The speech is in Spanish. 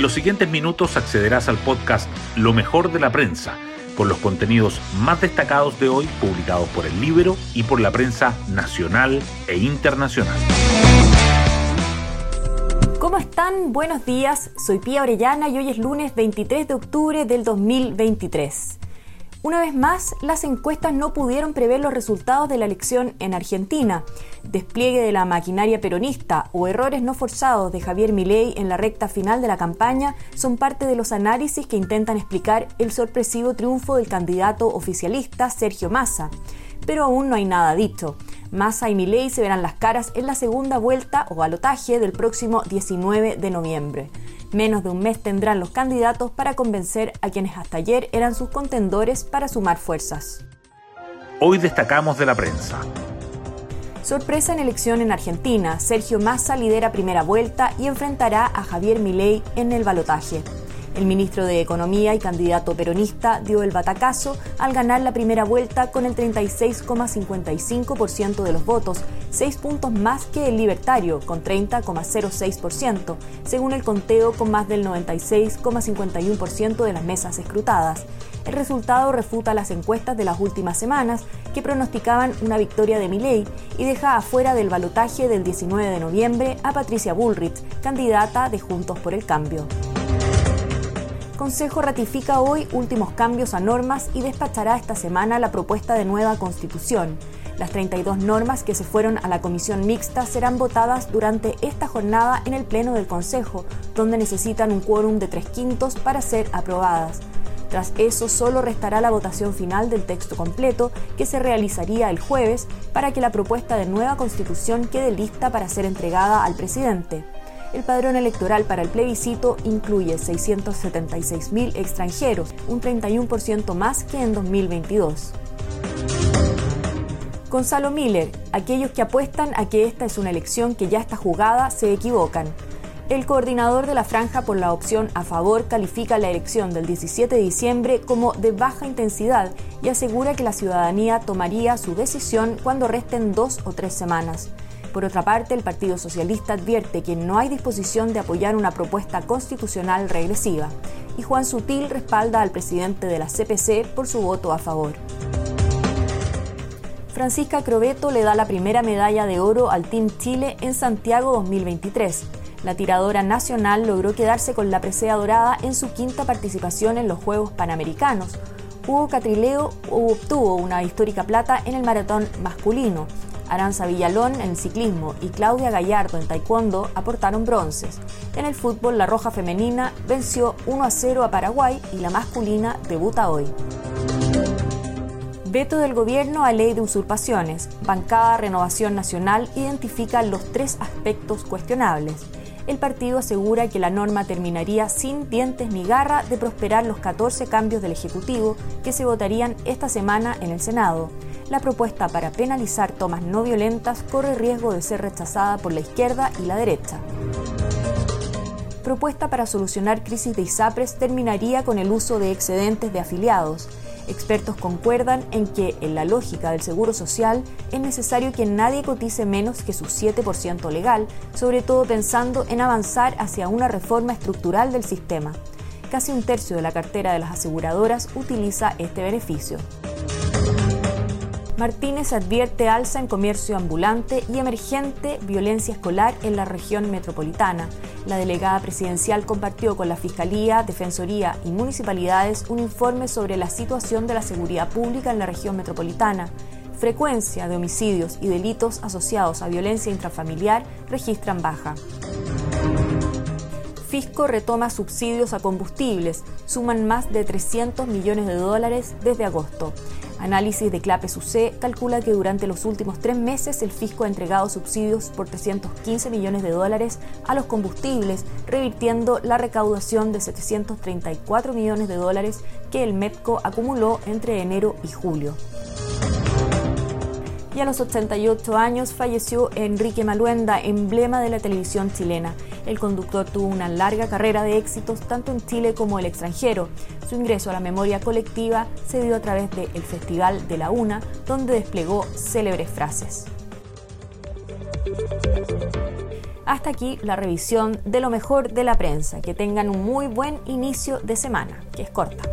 En los siguientes minutos accederás al podcast Lo mejor de la prensa, con los contenidos más destacados de hoy publicados por el libro y por la prensa nacional e internacional. ¿Cómo están? Buenos días, soy Pía Orellana y hoy es lunes 23 de octubre del 2023. Una vez más, las encuestas no pudieron prever los resultados de la elección en Argentina. Despliegue de la maquinaria peronista o errores no forzados de Javier Milei en la recta final de la campaña son parte de los análisis que intentan explicar el sorpresivo triunfo del candidato oficialista Sergio Massa. Pero aún no hay nada dicho. Massa y Milei se verán las caras en la segunda vuelta o balotaje del próximo 19 de noviembre. Menos de un mes tendrán los candidatos para convencer a quienes hasta ayer eran sus contendores para sumar fuerzas. Hoy destacamos de la prensa. Sorpresa en elección en Argentina. Sergio Massa lidera primera vuelta y enfrentará a Javier Milei en el balotaje. El ministro de Economía y candidato peronista dio el batacazo al ganar la primera vuelta con el 36,55% de los votos, seis puntos más que el libertario, con 30,06%, según el conteo con más del 96,51% de las mesas escrutadas. El resultado refuta las encuestas de las últimas semanas que pronosticaban una victoria de Milei y deja afuera del balotaje del 19 de noviembre a Patricia Bullrich, candidata de Juntos por el Cambio. Consejo ratifica hoy últimos cambios a normas y despachará esta semana la propuesta de nueva constitución. Las 32 normas que se fueron a la comisión mixta serán votadas durante esta jornada en el Pleno del Consejo, donde necesitan un quórum de tres quintos para ser aprobadas. Tras eso, solo restará la votación final del texto completo, que se realizaría el jueves, para que la propuesta de nueva constitución quede lista para ser entregada al presidente el padrón electoral para el plebiscito incluye 676.000 extranjeros, un 31% más que en 2022. Gonzalo Miller, aquellos que apuestan a que esta es una elección que ya está jugada se equivocan. El coordinador de la franja por la opción a favor califica la elección del 17 de diciembre como de baja intensidad y asegura que la ciudadanía tomaría su decisión cuando resten dos o tres semanas. Por otra parte, el Partido Socialista advierte que no hay disposición de apoyar una propuesta constitucional regresiva y Juan Sutil respalda al presidente de la CPC por su voto a favor. Francisca Crobeto le da la primera medalla de oro al Team Chile en Santiago 2023. La tiradora nacional logró quedarse con la presea dorada en su quinta participación en los Juegos Panamericanos. Hugo Catrileo obtuvo una histórica plata en el maratón masculino Aranza Villalón en ciclismo y Claudia Gallardo en taekwondo aportaron bronces. En el fútbol, la roja femenina venció 1 a 0 a Paraguay y la masculina debuta hoy. Veto del gobierno a ley de usurpaciones. Bancada Renovación Nacional identifica los tres aspectos cuestionables. El partido asegura que la norma terminaría sin dientes ni garra de prosperar los 14 cambios del Ejecutivo que se votarían esta semana en el Senado la propuesta para penalizar tomas no violentas corre riesgo de ser rechazada por la izquierda y la derecha. Propuesta para solucionar crisis de ISAPRES terminaría con el uso de excedentes de afiliados. Expertos concuerdan en que, en la lógica del seguro social, es necesario que nadie cotice menos que su 7% legal, sobre todo pensando en avanzar hacia una reforma estructural del sistema. Casi un tercio de la cartera de las aseguradoras utiliza este beneficio. Martínez advierte alza en comercio ambulante y emergente violencia escolar en la región metropolitana. La delegada presidencial compartió con la Fiscalía, Defensoría y municipalidades un informe sobre la situación de la seguridad pública en la región metropolitana. Frecuencia de homicidios y delitos asociados a violencia intrafamiliar registran baja. Fisco retoma subsidios a combustibles, suman más de 300 millones de dólares desde agosto. Análisis de Clape UC calcula que durante los últimos tres meses el fisco ha entregado subsidios por 315 millones de dólares a los combustibles, revirtiendo la recaudación de 734 millones de dólares que el MEPCO acumuló entre enero y julio. Y a los 88 años falleció Enrique Maluenda, emblema de la televisión chilena. El conductor tuvo una larga carrera de éxitos tanto en Chile como el extranjero. Su ingreso a la memoria colectiva se dio a través del Festival de la UNA, donde desplegó célebres frases. Hasta aquí la revisión de lo mejor de la prensa. Que tengan un muy buen inicio de semana, que es corta.